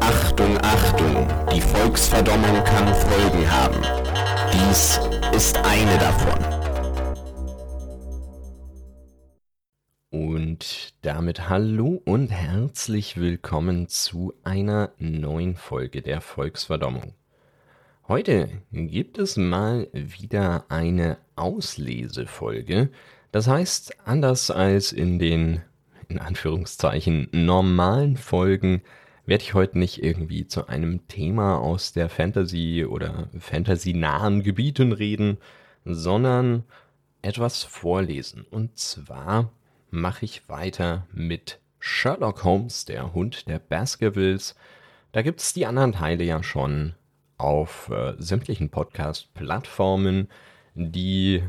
Achtung, Achtung, die Volksverdommung kann Folgen haben. Dies ist eine davon. Damit hallo und herzlich willkommen zu einer neuen Folge der Volksverdommung. Heute gibt es mal wieder eine Auslesefolge. Das heißt, anders als in den in Anführungszeichen normalen Folgen werde ich heute nicht irgendwie zu einem Thema aus der Fantasy oder Fantasy-nahen Gebieten reden, sondern etwas vorlesen. Und zwar mache ich weiter mit Sherlock Holmes, der Hund der Baskervilles. Da gibt es die anderen Teile ja schon auf äh, sämtlichen Podcast-Plattformen, die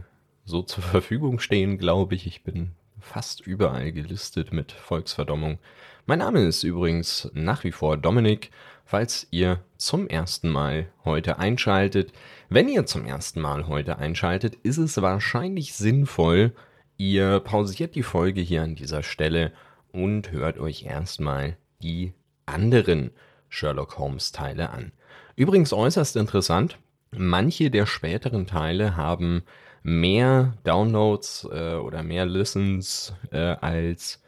so zur Verfügung stehen, glaube ich. Ich bin fast überall gelistet mit Volksverdommung. Mein Name ist übrigens nach wie vor Dominik, falls ihr zum ersten Mal heute einschaltet. Wenn ihr zum ersten Mal heute einschaltet, ist es wahrscheinlich sinnvoll, ihr pausiert die Folge hier an dieser Stelle und hört euch erstmal die anderen Sherlock Holmes Teile an. Übrigens äußerst interessant, manche der späteren Teile haben mehr Downloads äh, oder mehr Listens äh, als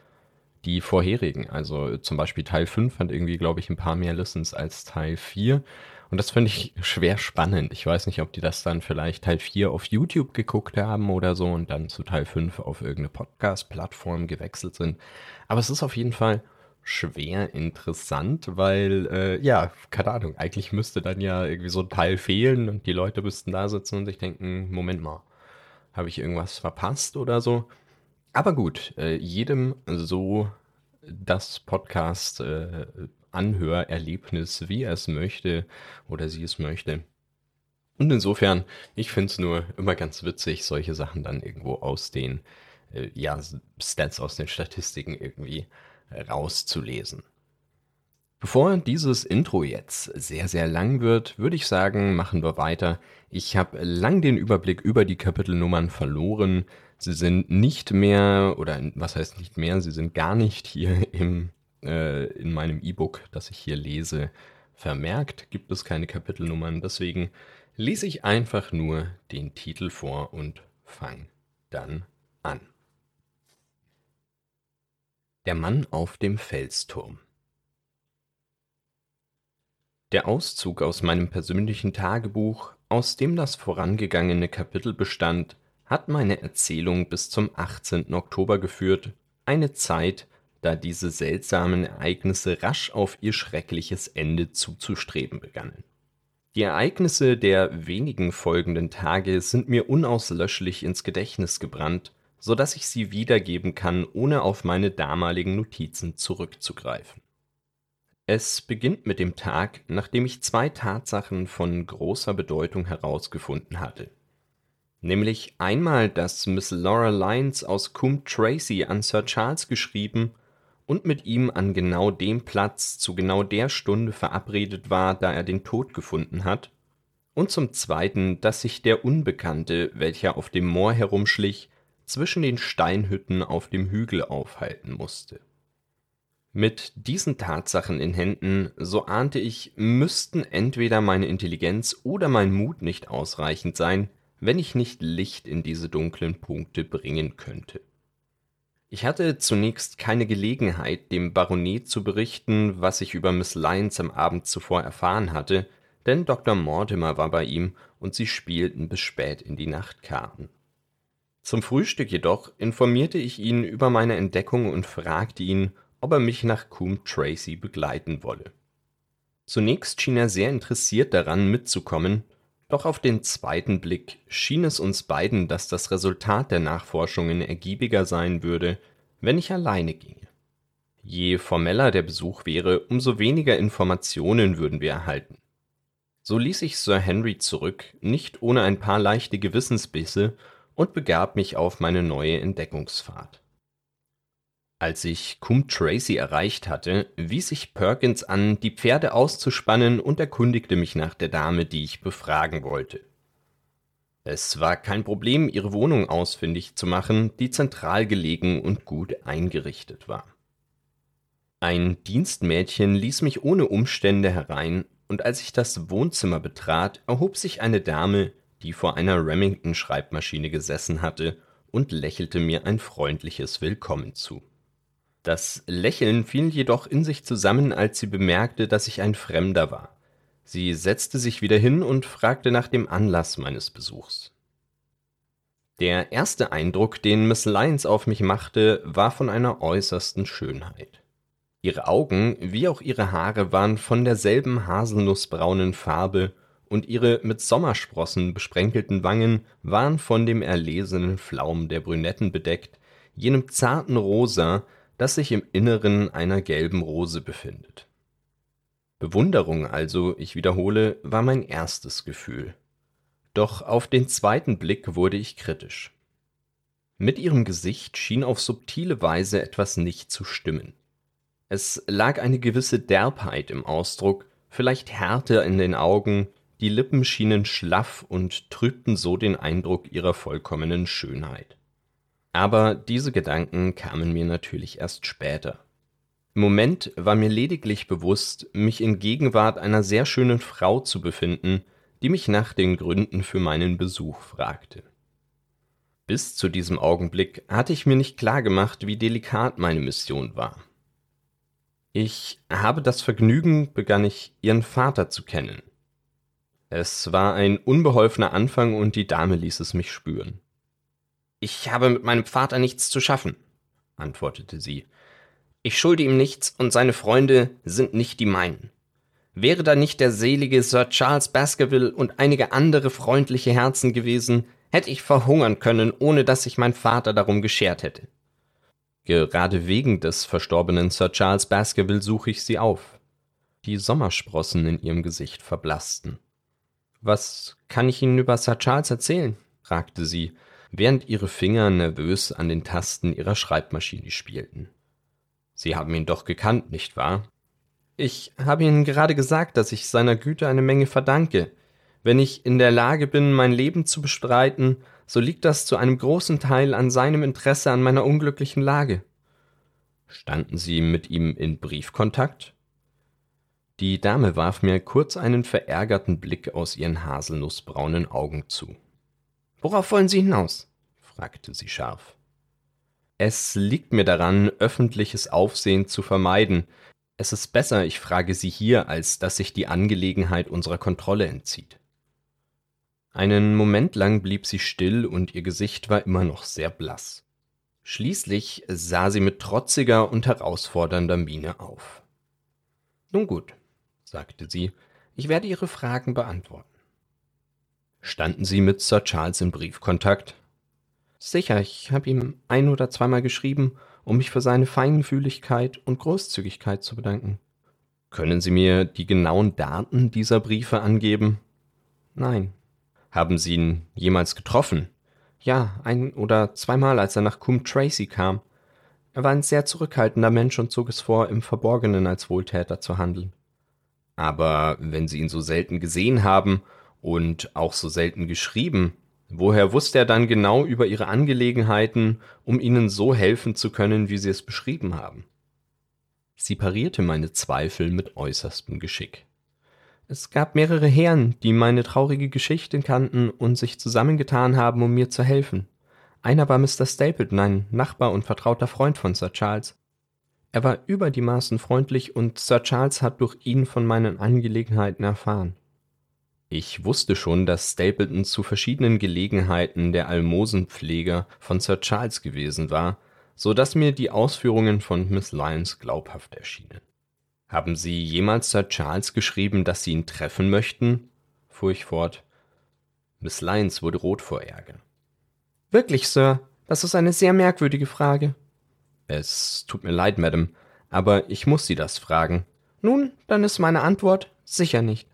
die vorherigen. Also zum Beispiel Teil 5 hat irgendwie, glaube ich, ein paar mehr Listens als Teil 4. Und das finde ich schwer spannend. Ich weiß nicht, ob die das dann vielleicht Teil 4 auf YouTube geguckt haben oder so und dann zu Teil 5 auf irgendeine Podcast-Plattform gewechselt sind. Aber es ist auf jeden Fall schwer interessant, weil, äh, ja, keine Ahnung, eigentlich müsste dann ja irgendwie so ein Teil fehlen und die Leute müssten da sitzen und sich denken, Moment mal, habe ich irgendwas verpasst oder so? Aber gut, äh, jedem so das Podcast äh, Anhörerlebnis, wie er es möchte oder sie es möchte. Und insofern, ich finde es nur immer ganz witzig, solche Sachen dann irgendwo aus den äh, ja, Stats, aus den Statistiken irgendwie rauszulesen. Bevor dieses Intro jetzt sehr, sehr lang wird, würde ich sagen, machen wir weiter. Ich habe lang den Überblick über die Kapitelnummern verloren. Sie sind nicht mehr, oder was heißt nicht mehr, sie sind gar nicht hier im, äh, in meinem E-Book, das ich hier lese, vermerkt. Gibt es keine Kapitelnummern. Deswegen lese ich einfach nur den Titel vor und fange dann an. Der Mann auf dem Felsturm. Der Auszug aus meinem persönlichen Tagebuch, aus dem das vorangegangene Kapitel bestand, hat meine Erzählung bis zum 18. Oktober geführt, eine Zeit, da diese seltsamen Ereignisse rasch auf ihr schreckliches Ende zuzustreben begannen. Die Ereignisse der wenigen folgenden Tage sind mir unauslöschlich ins Gedächtnis gebrannt, so dass ich sie wiedergeben kann, ohne auf meine damaligen Notizen zurückzugreifen. Es beginnt mit dem Tag, nachdem ich zwei Tatsachen von großer Bedeutung herausgefunden hatte. Nämlich einmal, dass Miss Laura Lyons aus Coombe Tracy an Sir Charles geschrieben und mit ihm an genau dem Platz zu genau der Stunde verabredet war, da er den Tod gefunden hat, und zum zweiten, dass sich der Unbekannte, welcher auf dem Moor herumschlich, zwischen den Steinhütten auf dem Hügel aufhalten musste. Mit diesen Tatsachen in Händen, so ahnte ich, müssten entweder meine Intelligenz oder mein Mut nicht ausreichend sein, wenn ich nicht Licht in diese dunklen Punkte bringen könnte. Ich hatte zunächst keine Gelegenheit, dem Baronet zu berichten, was ich über Miss Lyons am Abend zuvor erfahren hatte, denn Dr. Mortimer war bei ihm und sie spielten bis spät in die Nacht Karten. Zum Frühstück jedoch informierte ich ihn über meine Entdeckung und fragte ihn, ob er mich nach Coombe Tracy begleiten wolle. Zunächst schien er sehr interessiert daran, mitzukommen, doch auf den zweiten Blick schien es uns beiden, dass das Resultat der Nachforschungen ergiebiger sein würde, wenn ich alleine ginge. Je formeller der Besuch wäre, umso weniger Informationen würden wir erhalten. So ließ ich Sir Henry zurück, nicht ohne ein paar leichte Gewissensbisse, und begab mich auf meine neue Entdeckungsfahrt. Als ich Cum Tracy erreicht hatte, wies ich Perkins an, die Pferde auszuspannen und erkundigte mich nach der Dame, die ich befragen wollte. Es war kein Problem, ihre Wohnung ausfindig zu machen, die zentral gelegen und gut eingerichtet war. Ein Dienstmädchen ließ mich ohne Umstände herein, und als ich das Wohnzimmer betrat, erhob sich eine Dame, die vor einer Remington-Schreibmaschine gesessen hatte, und lächelte mir ein freundliches Willkommen zu. Das Lächeln fiel jedoch in sich zusammen, als sie bemerkte, dass ich ein Fremder war. Sie setzte sich wieder hin und fragte nach dem Anlass meines Besuchs. Der erste Eindruck, den Miss Lyons auf mich machte, war von einer äußersten Schönheit. Ihre Augen wie auch ihre Haare waren von derselben haselnußbraunen Farbe, und ihre mit Sommersprossen besprenkelten Wangen waren von dem erlesenen Flaum der Brünetten bedeckt, jenem zarten Rosa, das sich im Inneren einer gelben Rose befindet. Bewunderung also, ich wiederhole, war mein erstes Gefühl. Doch auf den zweiten Blick wurde ich kritisch. Mit ihrem Gesicht schien auf subtile Weise etwas nicht zu stimmen. Es lag eine gewisse Derbheit im Ausdruck, vielleicht Härte in den Augen, die Lippen schienen schlaff und trübten so den Eindruck ihrer vollkommenen Schönheit. Aber diese Gedanken kamen mir natürlich erst später. Im Moment war mir lediglich bewusst, mich in Gegenwart einer sehr schönen Frau zu befinden, die mich nach den Gründen für meinen Besuch fragte. Bis zu diesem Augenblick hatte ich mir nicht klar gemacht, wie delikat meine Mission war. Ich habe das Vergnügen, begann ich, Ihren Vater zu kennen. Es war ein unbeholfener Anfang und die Dame ließ es mich spüren. Ich habe mit meinem Vater nichts zu schaffen, antwortete sie. Ich schulde ihm nichts und seine Freunde sind nicht die meinen. Wäre da nicht der selige Sir Charles Baskerville und einige andere freundliche Herzen gewesen, hätte ich verhungern können, ohne dass sich mein Vater darum geschert hätte. Gerade wegen des verstorbenen Sir Charles Baskerville suche ich sie auf. Die Sommersprossen in ihrem Gesicht verblassten. Was kann ich Ihnen über Sir Charles erzählen? fragte sie, während ihre Finger nervös an den Tasten ihrer Schreibmaschine spielten. Sie haben ihn doch gekannt, nicht wahr? Ich habe Ihnen gerade gesagt, dass ich seiner Güte eine Menge verdanke. Wenn ich in der Lage bin, mein Leben zu bestreiten, so liegt das zu einem großen Teil an seinem Interesse an meiner unglücklichen Lage. Standen Sie mit ihm in Briefkontakt? Die Dame warf mir kurz einen verärgerten Blick aus ihren haselnußbraunen Augen zu. Worauf wollen Sie hinaus? fragte sie scharf. Es liegt mir daran, öffentliches Aufsehen zu vermeiden. Es ist besser, ich frage Sie hier, als dass sich die Angelegenheit unserer Kontrolle entzieht. Einen Moment lang blieb sie still und ihr Gesicht war immer noch sehr blass. Schließlich sah sie mit trotziger und herausfordernder Miene auf. Nun gut, sagte sie, ich werde Ihre Fragen beantworten. Standen Sie mit Sir Charles in Briefkontakt? Sicher, ich habe ihm ein oder zweimal geschrieben, um mich für seine Feinfühligkeit und Großzügigkeit zu bedanken. Können Sie mir die genauen Daten dieser Briefe angeben? Nein. Haben Sie ihn jemals getroffen? Ja, ein oder zweimal, als er nach Coombe Tracy kam. Er war ein sehr zurückhaltender Mensch und zog es vor, im Verborgenen als Wohltäter zu handeln. Aber wenn Sie ihn so selten gesehen haben und auch so selten geschrieben. Woher wusste er dann genau über ihre Angelegenheiten, um ihnen so helfen zu können, wie sie es beschrieben haben? Sie parierte meine Zweifel mit äußerstem Geschick. Es gab mehrere Herren, die meine traurige Geschichte kannten und sich zusammengetan haben, um mir zu helfen. Einer war Mr. Stapleton, ein Nachbar und vertrauter Freund von Sir Charles. Er war über die Maßen freundlich und Sir Charles hat durch ihn von meinen Angelegenheiten erfahren. Ich wusste schon, dass Stapleton zu verschiedenen Gelegenheiten der Almosenpfleger von Sir Charles gewesen war, so dass mir die Ausführungen von Miss Lyons glaubhaft erschienen. Haben Sie jemals Sir Charles geschrieben, dass Sie ihn treffen möchten? fuhr ich fort. Miss Lyons wurde rot vor Ärger. Wirklich, Sir, das ist eine sehr merkwürdige Frage. Es tut mir leid, Madame, aber ich muss Sie das fragen. Nun, dann ist meine Antwort sicher nicht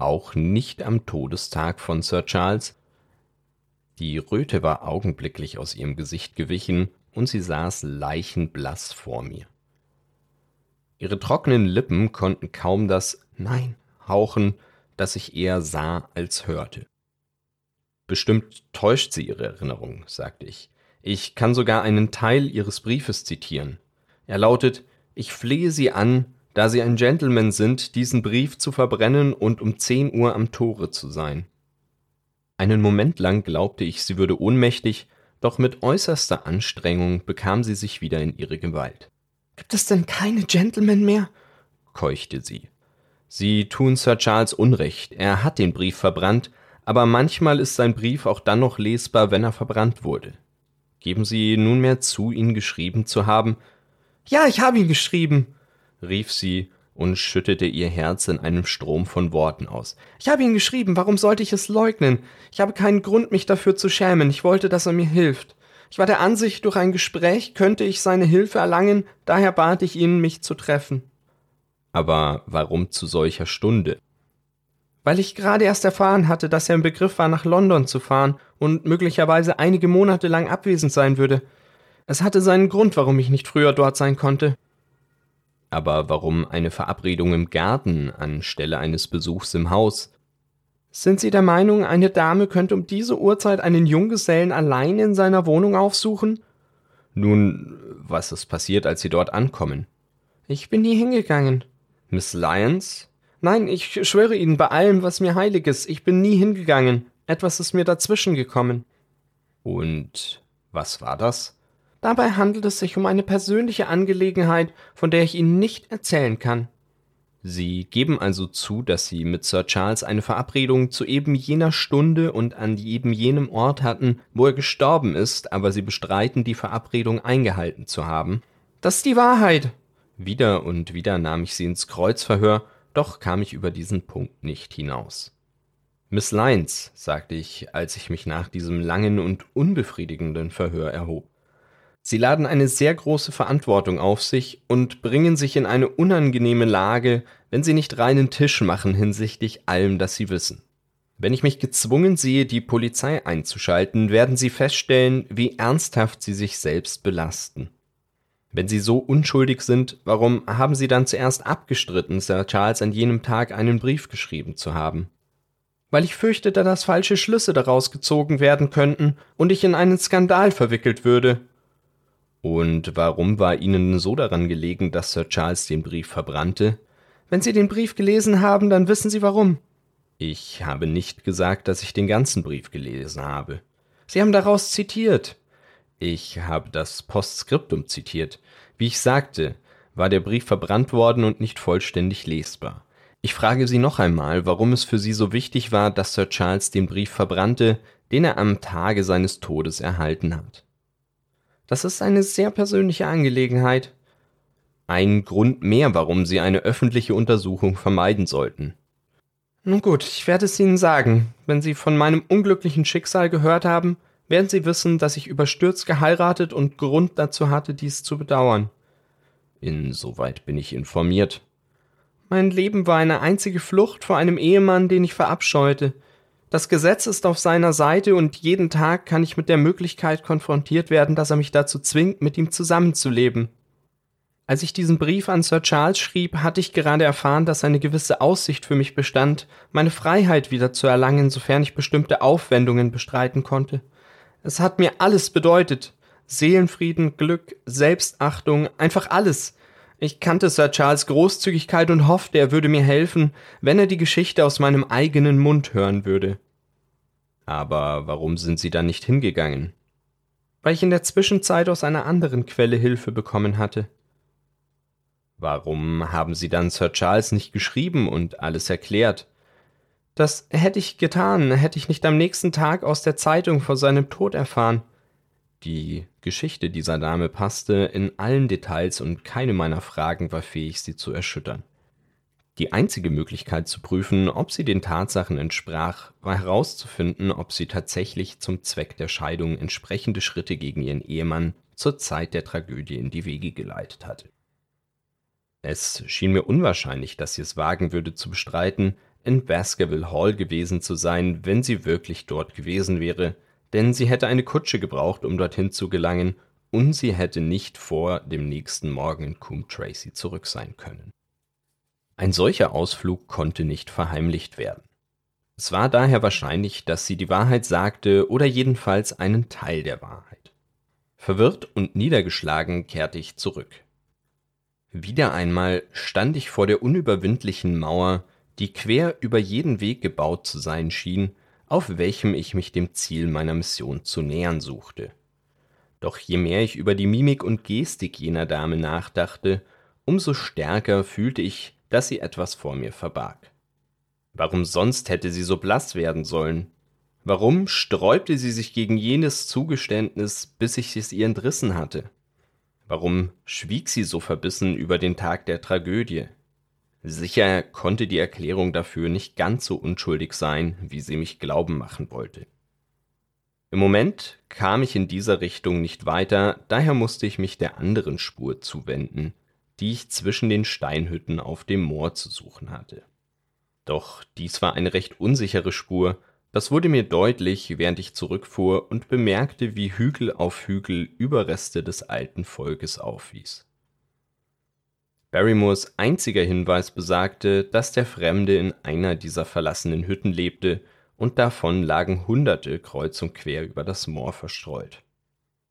auch nicht am Todestag von Sir Charles. Die Röte war augenblicklich aus ihrem Gesicht gewichen, und sie saß leichenblass vor mir. Ihre trockenen Lippen konnten kaum das Nein hauchen, das ich eher sah als hörte. Bestimmt täuscht sie ihre Erinnerung, sagte ich. Ich kann sogar einen Teil ihres Briefes zitieren. Er lautet Ich flehe Sie an, da Sie ein Gentleman sind, diesen Brief zu verbrennen und um zehn Uhr am Tore zu sein. Einen Moment lang glaubte ich, sie würde ohnmächtig, doch mit äußerster Anstrengung bekam sie sich wieder in ihre Gewalt. Gibt es denn keine Gentlemen mehr? keuchte sie. Sie tun Sir Charles Unrecht, er hat den Brief verbrannt, aber manchmal ist sein Brief auch dann noch lesbar, wenn er verbrannt wurde. Geben Sie nunmehr zu, ihn geschrieben zu haben? Ja, ich habe ihn geschrieben, rief sie und schüttete ihr Herz in einem Strom von Worten aus. Ich habe ihn geschrieben, warum sollte ich es leugnen? Ich habe keinen Grund, mich dafür zu schämen, ich wollte, dass er mir hilft. Ich war der Ansicht, durch ein Gespräch könnte ich seine Hilfe erlangen, daher bat ich ihn, mich zu treffen. Aber warum zu solcher Stunde? Weil ich gerade erst erfahren hatte, dass er im Begriff war, nach London zu fahren und möglicherweise einige Monate lang abwesend sein würde. Es hatte seinen Grund, warum ich nicht früher dort sein konnte. Aber warum eine Verabredung im Garten anstelle eines Besuchs im Haus? Sind Sie der Meinung, eine Dame könnte um diese Uhrzeit einen Junggesellen allein in seiner Wohnung aufsuchen? Nun, was ist passiert, als Sie dort ankommen? Ich bin nie hingegangen. Miss Lyons? Nein, ich schwöre Ihnen bei allem, was mir heilig ist, ich bin nie hingegangen. Etwas ist mir dazwischen gekommen. Und was war das? Dabei handelt es sich um eine persönliche Angelegenheit, von der ich Ihnen nicht erzählen kann. Sie geben also zu, dass Sie mit Sir Charles eine Verabredung zu eben jener Stunde und an eben jenem Ort hatten, wo er gestorben ist, aber Sie bestreiten, die Verabredung eingehalten zu haben. Das ist die Wahrheit. Wieder und wieder nahm ich Sie ins Kreuzverhör, doch kam ich über diesen Punkt nicht hinaus. Miss Lyons, sagte ich, als ich mich nach diesem langen und unbefriedigenden Verhör erhob. Sie laden eine sehr große Verantwortung auf sich und bringen sich in eine unangenehme Lage, wenn sie nicht reinen Tisch machen hinsichtlich allem, das sie wissen. Wenn ich mich gezwungen sehe, die Polizei einzuschalten, werden Sie feststellen, wie ernsthaft Sie sich selbst belasten. Wenn Sie so unschuldig sind, warum haben Sie dann zuerst abgestritten, Sir Charles an jenem Tag einen Brief geschrieben zu haben? Weil ich fürchtete, dass falsche Schlüsse daraus gezogen werden könnten und ich in einen Skandal verwickelt würde, und warum war Ihnen so daran gelegen, dass Sir Charles den Brief verbrannte? Wenn Sie den Brief gelesen haben, dann wissen Sie warum. Ich habe nicht gesagt, dass ich den ganzen Brief gelesen habe. Sie haben daraus zitiert. Ich habe das Postskriptum zitiert. Wie ich sagte, war der Brief verbrannt worden und nicht vollständig lesbar. Ich frage Sie noch einmal, warum es für Sie so wichtig war, dass Sir Charles den Brief verbrannte, den er am Tage seines Todes erhalten hat. Das ist eine sehr persönliche Angelegenheit. Ein Grund mehr, warum Sie eine öffentliche Untersuchung vermeiden sollten. Nun gut, ich werde es Ihnen sagen. Wenn Sie von meinem unglücklichen Schicksal gehört haben, werden Sie wissen, dass ich überstürzt geheiratet und Grund dazu hatte, dies zu bedauern. Insoweit bin ich informiert. Mein Leben war eine einzige Flucht vor einem Ehemann, den ich verabscheute, das Gesetz ist auf seiner Seite und jeden Tag kann ich mit der Möglichkeit konfrontiert werden, dass er mich dazu zwingt, mit ihm zusammenzuleben. Als ich diesen Brief an Sir Charles schrieb, hatte ich gerade erfahren, dass eine gewisse Aussicht für mich bestand, meine Freiheit wieder zu erlangen, sofern ich bestimmte Aufwendungen bestreiten konnte. Es hat mir alles bedeutet. Seelenfrieden, Glück, Selbstachtung, einfach alles. Ich kannte Sir Charles Großzügigkeit und hoffte, er würde mir helfen, wenn er die Geschichte aus meinem eigenen Mund hören würde. Aber warum sind Sie dann nicht hingegangen? Weil ich in der Zwischenzeit aus einer anderen Quelle Hilfe bekommen hatte. Warum haben Sie dann Sir Charles nicht geschrieben und alles erklärt? Das hätte ich getan, hätte ich nicht am nächsten Tag aus der Zeitung vor seinem Tod erfahren. Die Geschichte dieser Dame passte in allen Details und keine meiner Fragen war fähig, sie zu erschüttern. Die einzige Möglichkeit zu prüfen, ob sie den Tatsachen entsprach, war herauszufinden, ob sie tatsächlich zum Zweck der Scheidung entsprechende Schritte gegen ihren Ehemann zur Zeit der Tragödie in die Wege geleitet hatte. Es schien mir unwahrscheinlich, dass sie es wagen würde zu bestreiten, in Baskerville Hall gewesen zu sein, wenn sie wirklich dort gewesen wäre, denn sie hätte eine Kutsche gebraucht, um dorthin zu gelangen, und sie hätte nicht vor dem nächsten Morgen in Coombe Tracy zurück sein können. Ein solcher Ausflug konnte nicht verheimlicht werden. Es war daher wahrscheinlich, dass sie die Wahrheit sagte oder jedenfalls einen Teil der Wahrheit. Verwirrt und niedergeschlagen kehrte ich zurück. Wieder einmal stand ich vor der unüberwindlichen Mauer, die quer über jeden Weg gebaut zu sein schien, auf welchem ich mich dem Ziel meiner Mission zu nähern suchte. Doch je mehr ich über die Mimik und Gestik jener Dame nachdachte, umso stärker fühlte ich, dass sie etwas vor mir verbarg. Warum sonst hätte sie so blass werden sollen? Warum sträubte sie sich gegen jenes Zugeständnis, bis ich es ihr entrissen hatte? Warum schwieg sie so verbissen über den Tag der Tragödie? Sicher konnte die Erklärung dafür nicht ganz so unschuldig sein, wie sie mich glauben machen wollte. Im Moment kam ich in dieser Richtung nicht weiter, daher musste ich mich der anderen Spur zuwenden, die ich zwischen den Steinhütten auf dem Moor zu suchen hatte. Doch dies war eine recht unsichere Spur, das wurde mir deutlich, während ich zurückfuhr und bemerkte, wie Hügel auf Hügel Überreste des alten Volkes aufwies. Barrymores einziger Hinweis besagte, dass der Fremde in einer dieser verlassenen Hütten lebte, und davon lagen Hunderte kreuz und quer über das Moor verstreut.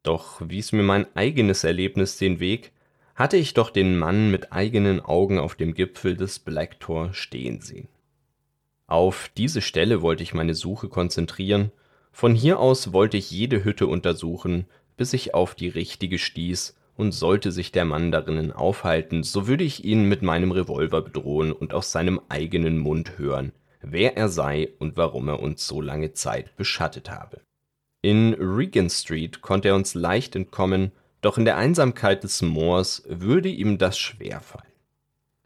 Doch wies mir mein eigenes Erlebnis den Weg, hatte ich doch den Mann mit eigenen Augen auf dem Gipfel des Black Tor stehen sehen. Auf diese Stelle wollte ich meine Suche konzentrieren, von hier aus wollte ich jede Hütte untersuchen, bis ich auf die richtige stieß, und sollte sich der Mann darinnen aufhalten, so würde ich ihn mit meinem Revolver bedrohen und aus seinem eigenen Mund hören, wer er sei und warum er uns so lange Zeit beschattet habe. In Regent Street konnte er uns leicht entkommen, doch in der Einsamkeit des Moors würde ihm das schwer fallen.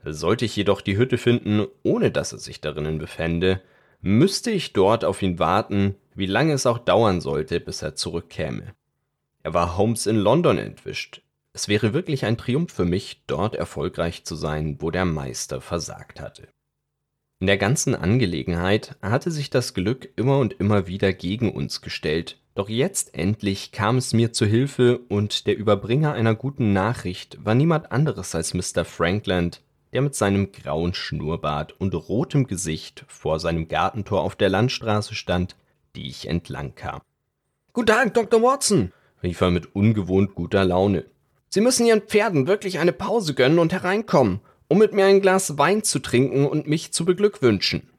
Sollte ich jedoch die Hütte finden, ohne dass er sich darinnen befände, müsste ich dort auf ihn warten, wie lange es auch dauern sollte, bis er zurückkäme. Er war Holmes in London entwischt. Es wäre wirklich ein Triumph für mich, dort erfolgreich zu sein, wo der Meister versagt hatte. In der ganzen Angelegenheit hatte sich das Glück immer und immer wieder gegen uns gestellt, doch jetzt endlich kam es mir zu Hilfe und der Überbringer einer guten Nachricht war niemand anderes als Mr. Frankland, der mit seinem grauen Schnurrbart und rotem Gesicht vor seinem Gartentor auf der Landstraße stand, die ich entlang kam. Guten Tag, Dr. Watson, rief er mit ungewohnt guter Laune. Sie müssen Ihren Pferden wirklich eine Pause gönnen und hereinkommen, um mit mir ein Glas Wein zu trinken und mich zu beglückwünschen.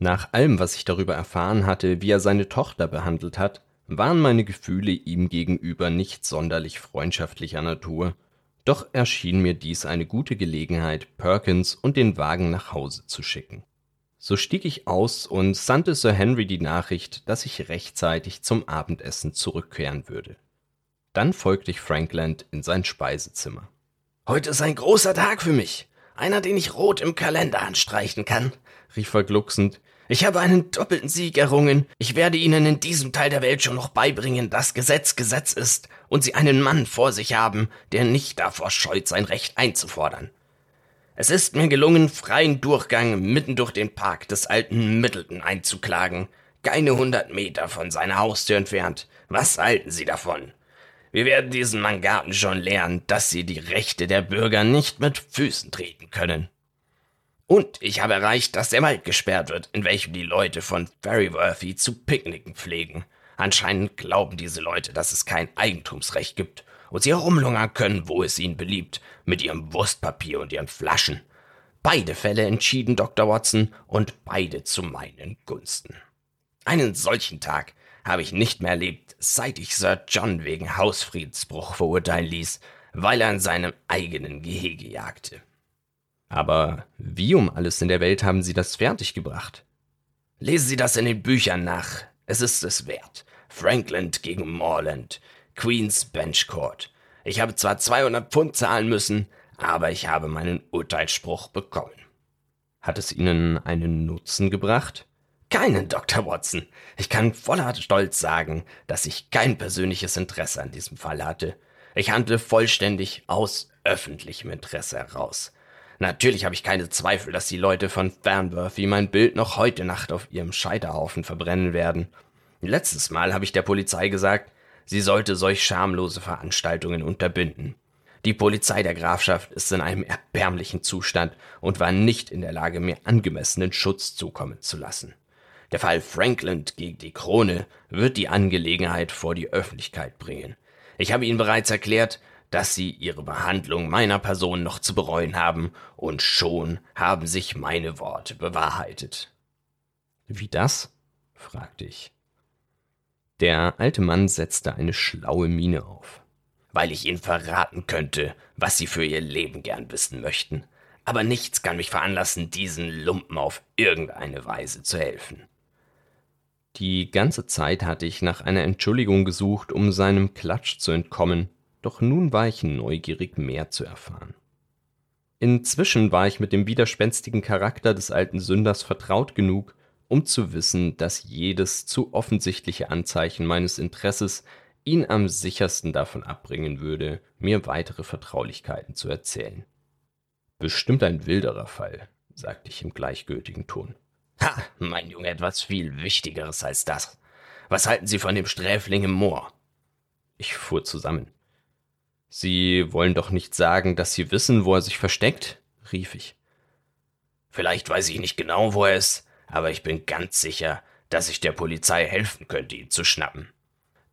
Nach allem, was ich darüber erfahren hatte, wie er seine Tochter behandelt hat, waren meine Gefühle ihm gegenüber nicht sonderlich freundschaftlicher Natur, doch erschien mir dies eine gute Gelegenheit, Perkins und den Wagen nach Hause zu schicken. So stieg ich aus und sandte Sir Henry die Nachricht, dass ich rechtzeitig zum Abendessen zurückkehren würde. Dann folgte ich Frankland in sein Speisezimmer. Heute ist ein großer Tag für mich, einer, den ich rot im Kalender anstreichen kann, rief er glucksend, ich habe einen doppelten Sieg errungen. Ich werde Ihnen in diesem Teil der Welt schon noch beibringen, dass Gesetz Gesetz ist und Sie einen Mann vor sich haben, der nicht davor scheut, sein Recht einzufordern. Es ist mir gelungen, freien Durchgang mitten durch den Park des alten Middleton einzuklagen, keine hundert Meter von seiner Haustür entfernt. Was halten Sie davon? Wir werden diesen Mangaten schon lernen, dass sie die Rechte der Bürger nicht mit Füßen treten können. Und ich habe erreicht, dass der Wald gesperrt wird, in welchem die Leute von Ferryworthy zu picknicken pflegen. Anscheinend glauben diese Leute, dass es kein Eigentumsrecht gibt und sie herumlungern können, wo es ihnen beliebt, mit ihrem Wurstpapier und ihren Flaschen. Beide Fälle entschieden Dr. Watson und beide zu meinen Gunsten. Einen solchen Tag habe ich nicht mehr erlebt, seit ich Sir John wegen Hausfriedensbruch verurteilen ließ, weil er in seinem eigenen Gehege jagte. Aber wie um alles in der Welt haben Sie das fertiggebracht? Lesen Sie das in den Büchern nach. Es ist es wert. Frankland gegen Morland. Queen's Bench Court. Ich habe zwar 200 Pfund zahlen müssen, aber ich habe meinen Urteilsspruch bekommen. Hat es Ihnen einen Nutzen gebracht? Keinen, Dr. Watson. Ich kann voller Stolz sagen, dass ich kein persönliches Interesse an diesem Fall hatte. Ich handle vollständig aus öffentlichem Interesse heraus. Natürlich habe ich keine Zweifel, dass die Leute von Fernworthy mein Bild noch heute Nacht auf ihrem Scheiterhaufen verbrennen werden. Letztes Mal habe ich der Polizei gesagt, Sie sollte solch schamlose Veranstaltungen unterbinden. Die Polizei der Grafschaft ist in einem erbärmlichen Zustand und war nicht in der Lage, mir angemessenen Schutz zukommen zu lassen. Der Fall Franklin gegen die Krone wird die Angelegenheit vor die Öffentlichkeit bringen. Ich habe Ihnen bereits erklärt, dass Sie Ihre Behandlung meiner Person noch zu bereuen haben, und schon haben sich meine Worte bewahrheitet. Wie das? fragte ich. Der alte Mann setzte eine schlaue Miene auf. Weil ich Ihnen verraten könnte, was Sie für Ihr Leben gern wissen möchten. Aber nichts kann mich veranlassen, diesen Lumpen auf irgendeine Weise zu helfen. Die ganze Zeit hatte ich nach einer Entschuldigung gesucht, um seinem Klatsch zu entkommen, doch nun war ich neugierig, mehr zu erfahren. Inzwischen war ich mit dem widerspenstigen Charakter des alten Sünders vertraut genug, um zu wissen, dass jedes zu offensichtliche Anzeichen meines Interesses ihn am sichersten davon abbringen würde, mir weitere Vertraulichkeiten zu erzählen. Bestimmt ein wilderer Fall, sagte ich im gleichgültigen Ton. Ha, mein Junge, etwas viel Wichtigeres als das. Was halten Sie von dem Sträfling im Moor? Ich fuhr zusammen. Sie wollen doch nicht sagen, dass Sie wissen, wo er sich versteckt? rief ich. Vielleicht weiß ich nicht genau, wo er ist, aber ich bin ganz sicher, dass ich der Polizei helfen könnte, ihn zu schnappen.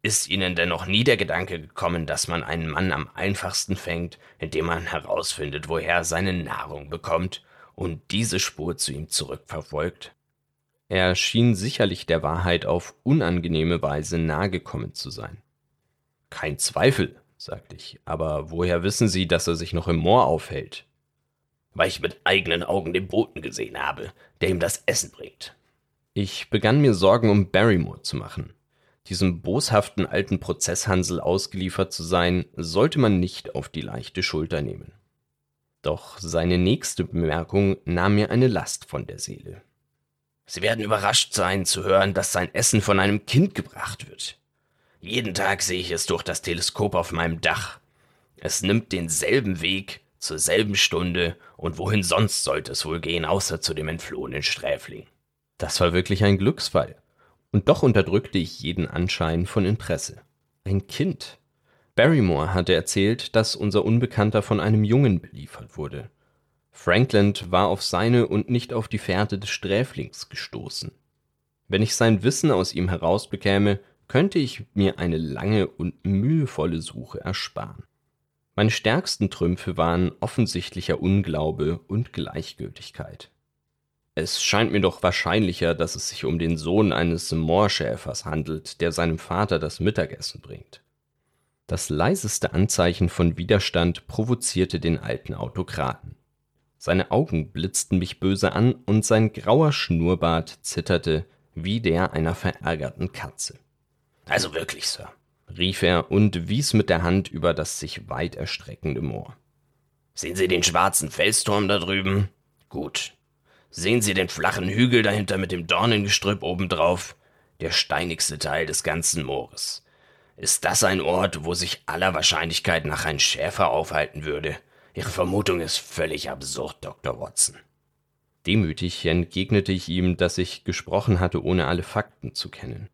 Ist Ihnen denn noch nie der Gedanke gekommen, dass man einen Mann am einfachsten fängt, indem man herausfindet, woher er seine Nahrung bekommt und diese Spur zu ihm zurückverfolgt? Er schien sicherlich der Wahrheit auf unangenehme Weise nahegekommen zu sein. Kein Zweifel, sagte ich, aber woher wissen Sie, dass er sich noch im Moor aufhält? Weil ich mit eigenen Augen den Boten gesehen habe, der ihm das Essen bringt. Ich begann mir Sorgen um Barrymore zu machen. Diesem boshaften alten Prozesshansel ausgeliefert zu sein, sollte man nicht auf die leichte Schulter nehmen. Doch seine nächste Bemerkung nahm mir eine Last von der Seele. Sie werden überrascht sein zu hören, dass sein Essen von einem Kind gebracht wird. Jeden Tag sehe ich es durch das Teleskop auf meinem Dach. Es nimmt denselben Weg, zur selben Stunde, und wohin sonst sollte es wohl gehen, außer zu dem entflohenen Sträfling. Das war wirklich ein Glücksfall. Und doch unterdrückte ich jeden Anschein von Interesse. Ein Kind. Barrymore hatte erzählt, dass unser Unbekannter von einem Jungen beliefert wurde. Franklin war auf seine und nicht auf die Fährte des Sträflings gestoßen. Wenn ich sein Wissen aus ihm herausbekäme, könnte ich mir eine lange und mühevolle Suche ersparen. Meine stärksten Trümpfe waren offensichtlicher Unglaube und Gleichgültigkeit. Es scheint mir doch wahrscheinlicher, dass es sich um den Sohn eines Moorschäfers handelt, der seinem Vater das Mittagessen bringt. Das leiseste Anzeichen von Widerstand provozierte den alten Autokraten. Seine Augen blitzten mich böse an und sein grauer Schnurrbart zitterte wie der einer verärgerten Katze. Also wirklich, Sir, rief er und wies mit der Hand über das sich weit erstreckende Moor. Sehen Sie den schwarzen Felsturm da drüben? Gut. Sehen Sie den flachen Hügel dahinter mit dem Dornengestrüpp obendrauf? Der steinigste Teil des ganzen Moores. Ist das ein Ort, wo sich aller Wahrscheinlichkeit nach ein Schäfer aufhalten würde? Ihre Vermutung ist völlig absurd, Dr. Watson. Demütig entgegnete ich ihm, dass ich gesprochen hatte, ohne alle Fakten zu kennen.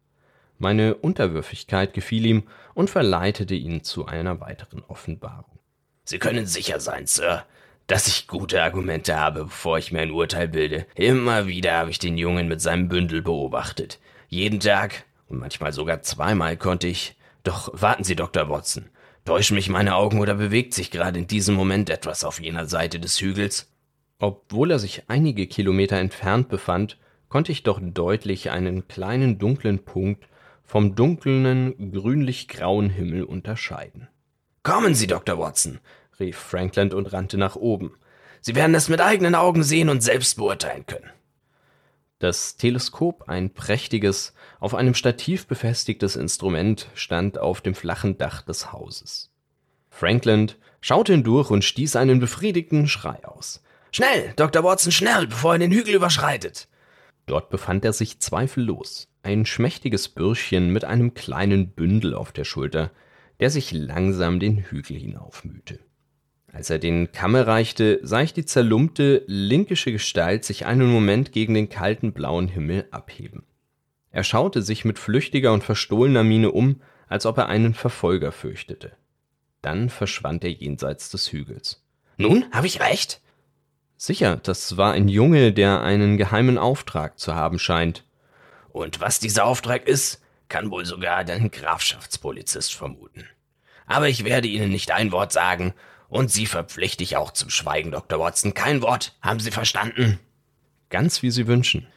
Meine Unterwürfigkeit gefiel ihm und verleitete ihn zu einer weiteren Offenbarung. Sie können sicher sein, Sir, dass ich gute Argumente habe, bevor ich mir ein Urteil bilde. Immer wieder habe ich den Jungen mit seinem Bündel beobachtet. Jeden Tag und manchmal sogar zweimal konnte ich. Doch warten Sie, Dr. Watson. Täuschen mich meine Augen oder bewegt sich gerade in diesem Moment etwas auf jener Seite des Hügels? Obwohl er sich einige Kilometer entfernt befand, konnte ich doch deutlich einen kleinen dunklen Punkt vom dunklen, grünlich-grauen Himmel unterscheiden. Kommen Sie, Dr. Watson, rief Frankland und rannte nach oben. Sie werden es mit eigenen Augen sehen und selbst beurteilen können. Das Teleskop, ein prächtiges, auf einem Stativ befestigtes Instrument, stand auf dem flachen Dach des Hauses. Franklin schaute hindurch und stieß einen befriedigten Schrei aus. Schnell, Dr. Watson, schnell, bevor er den Hügel überschreitet. Dort befand er sich zweifellos ein schmächtiges Bürschchen mit einem kleinen Bündel auf der Schulter, der sich langsam den Hügel hinaufmühte. Als er den Kamm erreichte, sah ich die zerlumpte, linkische Gestalt sich einen Moment gegen den kalten blauen Himmel abheben. Er schaute sich mit flüchtiger und verstohlener Miene um, als ob er einen Verfolger fürchtete. Dann verschwand er jenseits des Hügels. Nun, habe ich recht? Sicher, das war ein Junge, der einen geheimen Auftrag zu haben scheint. Und was dieser Auftrag ist, kann wohl sogar dein Grafschaftspolizist vermuten. Aber ich werde Ihnen nicht ein Wort sagen, und Sie verpflichte ich auch zum Schweigen, Dr. Watson. Kein Wort, haben Sie verstanden? Ganz wie Sie wünschen.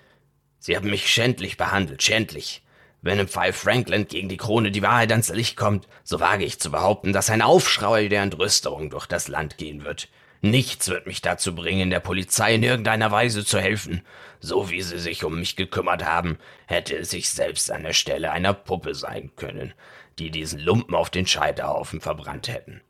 Sie haben mich schändlich behandelt, schändlich. Wenn im Fall Franklin gegen die Krone die Wahrheit ans Licht kommt, so wage ich zu behaupten, dass ein Aufschrei der Entrüsterung durch das Land gehen wird. Nichts wird mich dazu bringen, der Polizei in irgendeiner Weise zu helfen. So wie sie sich um mich gekümmert haben, hätte es sich selbst an der Stelle einer Puppe sein können, die diesen Lumpen auf den Scheiterhaufen verbrannt hätten.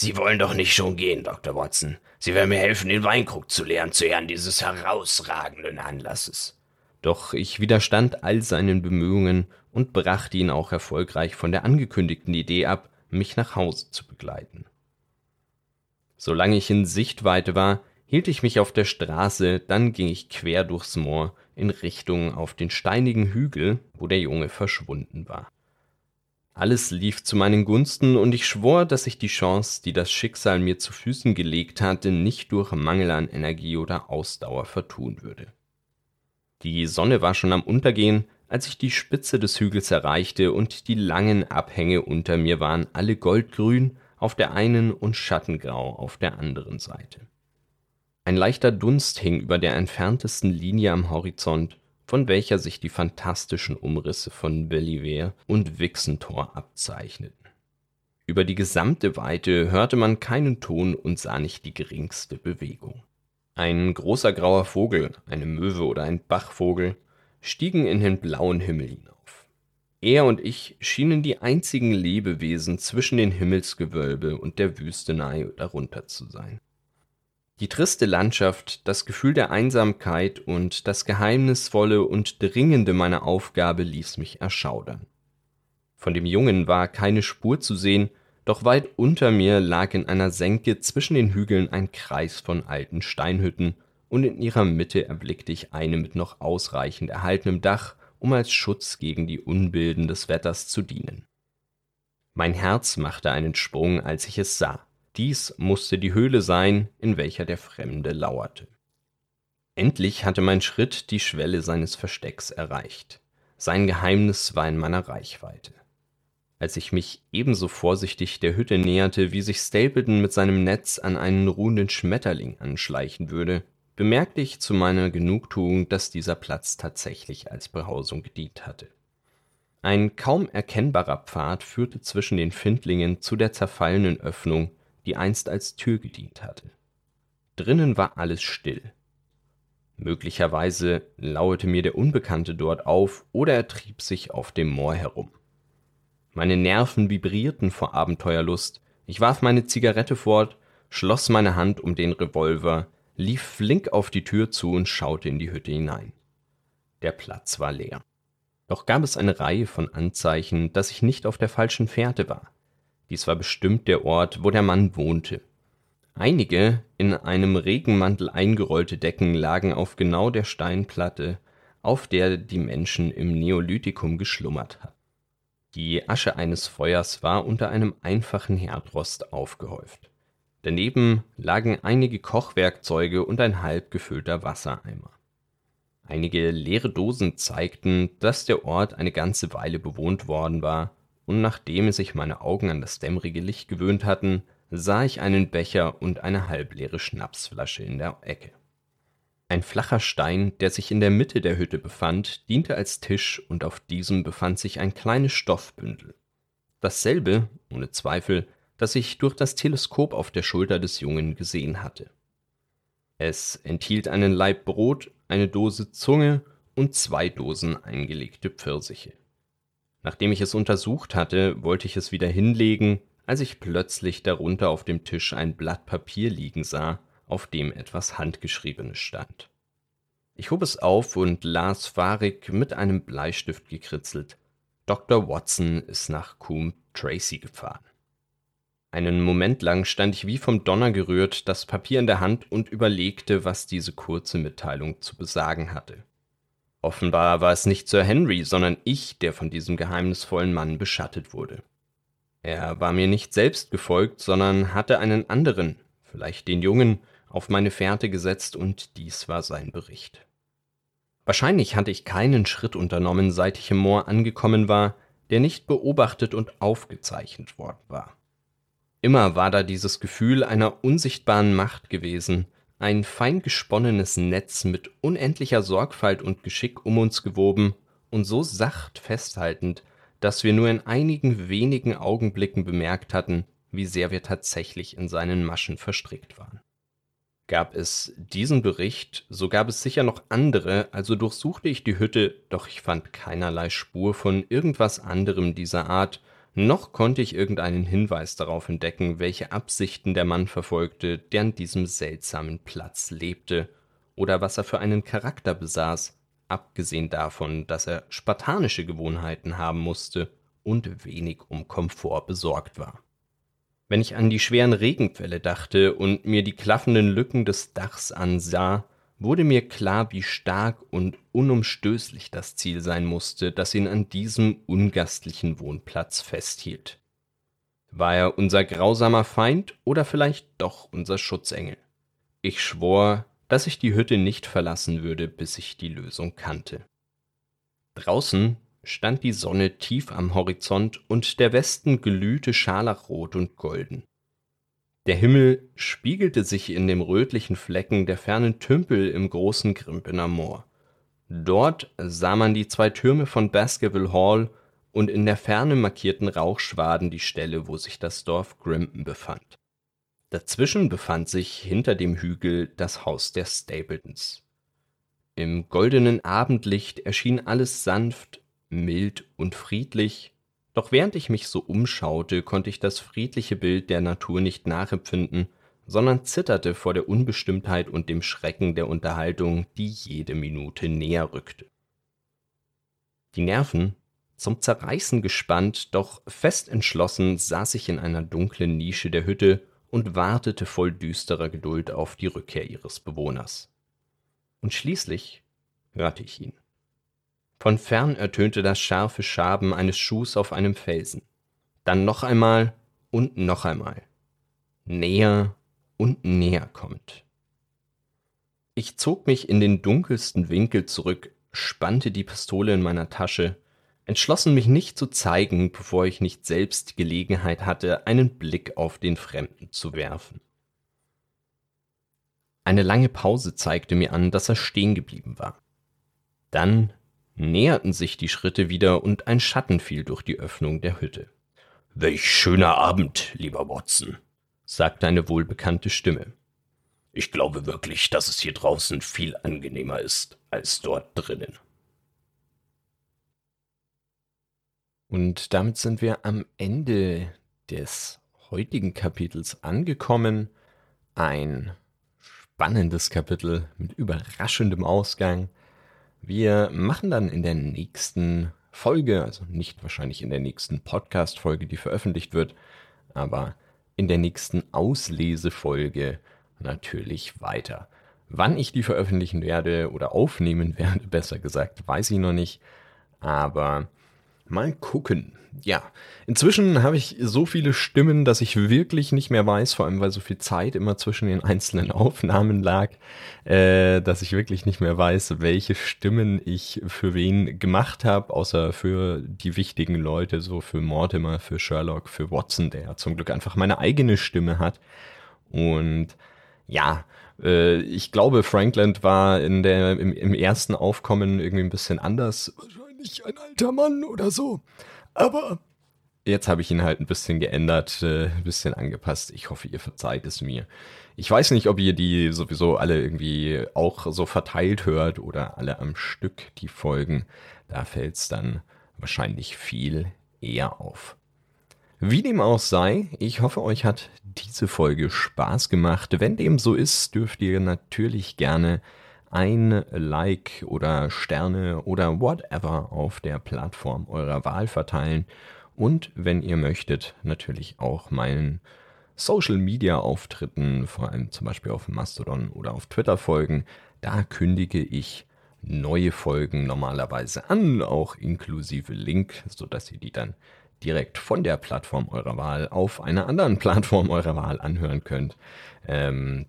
Sie wollen doch nicht schon gehen, Dr. Watson. Sie werden mir helfen, den Weinkrug zu leeren zu Ehren dieses herausragenden Anlasses. Doch ich widerstand all seinen Bemühungen und brachte ihn auch erfolgreich von der angekündigten Idee ab, mich nach Hause zu begleiten. Solange ich in Sichtweite war, hielt ich mich auf der Straße, dann ging ich quer durchs Moor in Richtung auf den steinigen Hügel, wo der Junge verschwunden war. Alles lief zu meinen Gunsten, und ich schwor, dass ich die Chance, die das Schicksal mir zu Füßen gelegt hatte, nicht durch Mangel an Energie oder Ausdauer vertun würde. Die Sonne war schon am Untergehen, als ich die Spitze des Hügels erreichte, und die langen Abhänge unter mir waren alle goldgrün auf der einen und schattengrau auf der anderen Seite. Ein leichter Dunst hing über der entferntesten Linie am Horizont, von welcher sich die fantastischen Umrisse von Belliver und Wixentor abzeichneten. Über die gesamte Weite hörte man keinen Ton und sah nicht die geringste Bewegung. Ein großer grauer Vogel, eine Möwe oder ein Bachvogel, stiegen in den blauen Himmel hinauf. Er und ich schienen die einzigen Lebewesen zwischen den Himmelsgewölbe und der Wüstenei darunter zu sein. Die triste Landschaft, das Gefühl der Einsamkeit und das Geheimnisvolle und Dringende meiner Aufgabe ließ mich erschaudern. Von dem Jungen war keine Spur zu sehen, doch weit unter mir lag in einer Senke zwischen den Hügeln ein Kreis von alten Steinhütten, und in ihrer Mitte erblickte ich eine mit noch ausreichend erhaltenem Dach, um als Schutz gegen die Unbilden des Wetters zu dienen. Mein Herz machte einen Sprung, als ich es sah. Dies musste die Höhle sein, in welcher der Fremde lauerte. Endlich hatte mein Schritt die Schwelle seines Verstecks erreicht. Sein Geheimnis war in meiner Reichweite. Als ich mich ebenso vorsichtig der Hütte näherte, wie sich Stapleton mit seinem Netz an einen ruhenden Schmetterling anschleichen würde, bemerkte ich zu meiner Genugtuung, dass dieser Platz tatsächlich als Behausung gedient hatte. Ein kaum erkennbarer Pfad führte zwischen den Findlingen zu der zerfallenen Öffnung, die einst als Tür gedient hatte. Drinnen war alles still. Möglicherweise lauerte mir der Unbekannte dort auf oder er trieb sich auf dem Moor herum. Meine Nerven vibrierten vor Abenteuerlust. Ich warf meine Zigarette fort, schloss meine Hand um den Revolver, lief flink auf die Tür zu und schaute in die Hütte hinein. Der Platz war leer. Doch gab es eine Reihe von Anzeichen, dass ich nicht auf der falschen Fährte war. Dies war bestimmt der Ort, wo der Mann wohnte. Einige in einem Regenmantel eingerollte Decken lagen auf genau der Steinplatte, auf der die Menschen im Neolithikum geschlummert hatten. Die Asche eines Feuers war unter einem einfachen Herdrost aufgehäuft. Daneben lagen einige Kochwerkzeuge und ein halb gefüllter Wassereimer. Einige leere Dosen zeigten, dass der Ort eine ganze Weile bewohnt worden war, und nachdem sich meine Augen an das dämmerige Licht gewöhnt hatten, sah ich einen Becher und eine halbleere Schnapsflasche in der Ecke. Ein flacher Stein, der sich in der Mitte der Hütte befand, diente als Tisch und auf diesem befand sich ein kleines Stoffbündel. Dasselbe, ohne Zweifel, das ich durch das Teleskop auf der Schulter des Jungen gesehen hatte. Es enthielt einen Laib Brot, eine Dose Zunge und zwei Dosen eingelegte Pfirsiche. Nachdem ich es untersucht hatte, wollte ich es wieder hinlegen, als ich plötzlich darunter auf dem Tisch ein Blatt Papier liegen sah, auf dem etwas Handgeschriebenes stand. Ich hob es auf und las fahrig mit einem Bleistift gekritzelt. Dr. Watson ist nach Coombe Tracy gefahren. Einen Moment lang stand ich wie vom Donner gerührt, das Papier in der Hand und überlegte, was diese kurze Mitteilung zu besagen hatte. Offenbar war es nicht Sir Henry, sondern ich, der von diesem geheimnisvollen Mann beschattet wurde. Er war mir nicht selbst gefolgt, sondern hatte einen anderen, vielleicht den Jungen, auf meine Fährte gesetzt, und dies war sein Bericht. Wahrscheinlich hatte ich keinen Schritt unternommen, seit ich im Moor angekommen war, der nicht beobachtet und aufgezeichnet worden war. Immer war da dieses Gefühl einer unsichtbaren Macht gewesen, ein fein gesponnenes Netz mit unendlicher Sorgfalt und Geschick um uns gewoben und so sacht festhaltend, dass wir nur in einigen wenigen Augenblicken bemerkt hatten, wie sehr wir tatsächlich in seinen Maschen verstrickt waren. Gab es diesen Bericht, so gab es sicher noch andere, also durchsuchte ich die Hütte, doch ich fand keinerlei Spur von irgendwas anderem dieser Art, noch konnte ich irgendeinen Hinweis darauf entdecken, welche Absichten der Mann verfolgte, der an diesem seltsamen Platz lebte, oder was er für einen Charakter besaß, abgesehen davon, dass er spartanische Gewohnheiten haben musste und wenig um Komfort besorgt war. Wenn ich an die schweren Regenfälle dachte und mir die klaffenden Lücken des Dachs ansah, wurde mir klar, wie stark und unumstößlich das Ziel sein musste, das ihn an diesem ungastlichen Wohnplatz festhielt. War er unser grausamer Feind oder vielleicht doch unser Schutzengel? Ich schwor, dass ich die Hütte nicht verlassen würde, bis ich die Lösung kannte. Draußen stand die Sonne tief am Horizont und der Westen glühte scharlachrot und golden. Der Himmel spiegelte sich in dem rötlichen Flecken der fernen Tümpel im großen Grimpener Moor. Dort sah man die zwei Türme von Baskerville Hall und in der Ferne markierten Rauchschwaden die Stelle, wo sich das Dorf Grimpen befand. Dazwischen befand sich hinter dem Hügel das Haus der Stapletons. Im goldenen Abendlicht erschien alles sanft, mild und friedlich, doch während ich mich so umschaute, konnte ich das friedliche Bild der Natur nicht nachempfinden, sondern zitterte vor der Unbestimmtheit und dem Schrecken der Unterhaltung, die jede Minute näher rückte. Die Nerven, zum Zerreißen gespannt, doch fest entschlossen, saß ich in einer dunklen Nische der Hütte und wartete voll düsterer Geduld auf die Rückkehr ihres Bewohners. Und schließlich hörte ich ihn. Von fern ertönte das scharfe Schaben eines Schuhs auf einem Felsen. Dann noch einmal und noch einmal. Näher und näher kommt. Ich zog mich in den dunkelsten Winkel zurück, spannte die Pistole in meiner Tasche entschlossen mich nicht zu zeigen, bevor ich nicht selbst Gelegenheit hatte, einen Blick auf den Fremden zu werfen. Eine lange Pause zeigte mir an, dass er stehen geblieben war. Dann näherten sich die Schritte wieder und ein Schatten fiel durch die Öffnung der Hütte. Welch schöner Abend, lieber Watson, sagte eine wohlbekannte Stimme. Ich glaube wirklich, dass es hier draußen viel angenehmer ist als dort drinnen. Und damit sind wir am Ende des heutigen Kapitels angekommen. Ein spannendes Kapitel mit überraschendem Ausgang. Wir machen dann in der nächsten Folge, also nicht wahrscheinlich in der nächsten Podcast-Folge, die veröffentlicht wird, aber in der nächsten Auslesefolge natürlich weiter. Wann ich die veröffentlichen werde oder aufnehmen werde, besser gesagt, weiß ich noch nicht. Aber Mal gucken. Ja, inzwischen habe ich so viele Stimmen, dass ich wirklich nicht mehr weiß, vor allem weil so viel Zeit immer zwischen den einzelnen Aufnahmen lag, äh, dass ich wirklich nicht mehr weiß, welche Stimmen ich für wen gemacht habe, außer für die wichtigen Leute, so für Mortimer, für Sherlock, für Watson, der zum Glück einfach meine eigene Stimme hat. Und ja, äh, ich glaube, Franklin war in der, im, im ersten Aufkommen irgendwie ein bisschen anders nicht ein alter Mann oder so. Aber jetzt habe ich ihn halt ein bisschen geändert, äh, ein bisschen angepasst. Ich hoffe, ihr verzeiht es mir. Ich weiß nicht, ob ihr die sowieso alle irgendwie auch so verteilt hört oder alle am Stück die Folgen. Da fällt es dann wahrscheinlich viel eher auf. Wie dem auch sei, ich hoffe, euch hat diese Folge Spaß gemacht. Wenn dem so ist, dürft ihr natürlich gerne ein Like oder Sterne oder whatever auf der Plattform eurer Wahl verteilen und wenn ihr möchtet, natürlich auch meinen Social Media Auftritten, vor allem zum Beispiel auf Mastodon oder auf Twitter folgen. Da kündige ich neue Folgen normalerweise an, auch inklusive Link, sodass ihr die dann direkt von der Plattform eurer Wahl auf einer anderen Plattform eurer Wahl anhören könnt. Ähm,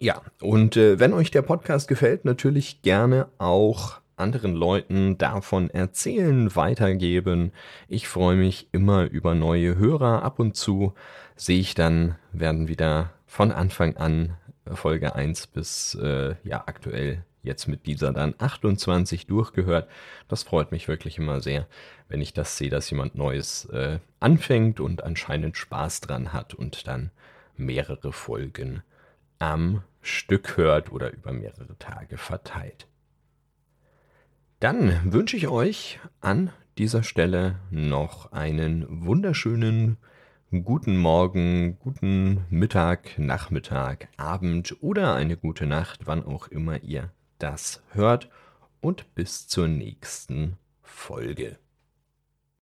ja, und äh, wenn euch der Podcast gefällt, natürlich gerne auch anderen Leuten davon erzählen, weitergeben. Ich freue mich immer über neue Hörer. Ab und zu sehe ich dann, werden wieder von Anfang an Folge 1 bis äh, ja aktuell jetzt mit dieser dann 28 durchgehört. Das freut mich wirklich immer sehr, wenn ich das sehe, dass jemand Neues äh, anfängt und anscheinend Spaß dran hat und dann mehrere Folgen am Stück hört oder über mehrere Tage verteilt. Dann wünsche ich euch an dieser Stelle noch einen wunderschönen guten Morgen, guten Mittag, Nachmittag, Abend oder eine gute Nacht, wann auch immer ihr das hört. Und bis zur nächsten Folge.